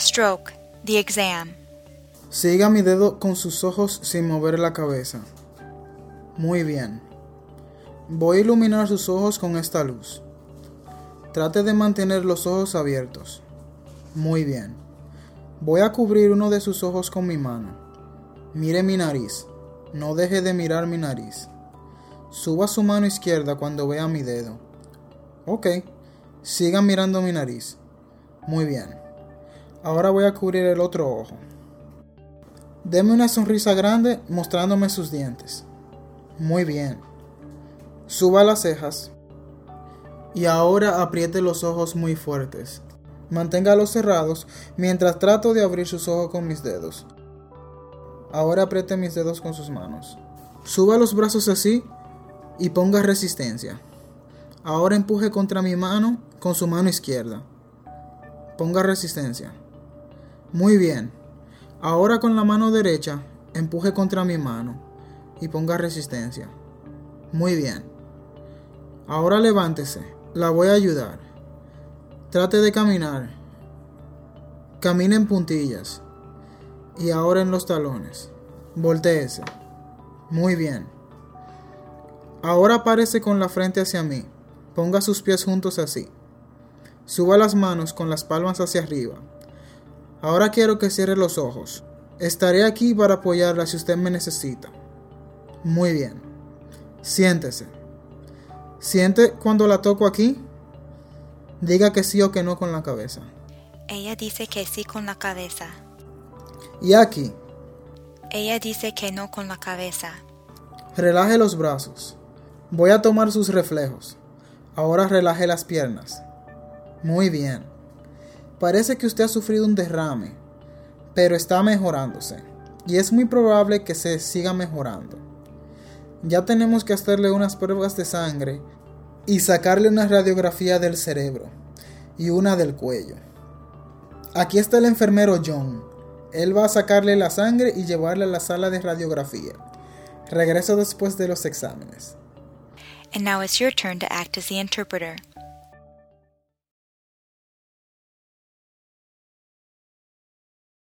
Stroke. The exam. Siga mi dedo con sus ojos sin mover la cabeza. Muy bien. Voy a iluminar sus ojos con esta luz. Trate de mantener los ojos abiertos. Muy bien. Voy a cubrir uno de sus ojos con mi mano. Mire mi nariz. No deje de mirar mi nariz. Suba su mano izquierda cuando vea mi dedo. Ok. Siga mirando mi nariz. Muy bien. Ahora voy a cubrir el otro ojo. Deme una sonrisa grande mostrándome sus dientes. Muy bien. Suba las cejas. Y ahora apriete los ojos muy fuertes. Manténgalos cerrados mientras trato de abrir sus ojos con mis dedos. Ahora apriete mis dedos con sus manos. Suba los brazos así y ponga resistencia. Ahora empuje contra mi mano con su mano izquierda. Ponga resistencia. Muy bien. Ahora con la mano derecha empuje contra mi mano y ponga resistencia. Muy bien. Ahora levántese. La voy a ayudar. Trate de caminar. Camine en puntillas. Y ahora en los talones. Voltéese. Muy bien. Ahora aparece con la frente hacia mí. Ponga sus pies juntos así. Suba las manos con las palmas hacia arriba. Ahora quiero que cierre los ojos. Estaré aquí para apoyarla si usted me necesita. Muy bien. Siéntese. ¿Siente cuando la toco aquí? Diga que sí o que no con la cabeza. Ella dice que sí con la cabeza. Y aquí, Ella dice que no con la cabeza. relaje los brazos. Voy a tomar sus reflejos. Ahora relaje las piernas. Muy bien. Parece que usted ha sufrido un derrame, pero está mejorándose. Y es muy probable que se siga mejorando. Ya tenemos que hacerle unas pruebas de sangre y sacarle una radiografía del cerebro y una del cuello. Aquí está el enfermero John. Él va a sacarle la sangre y llevarla a la sala de radiografía. Regreso después de los exámenes. And now it's your turn to act as the interpreter.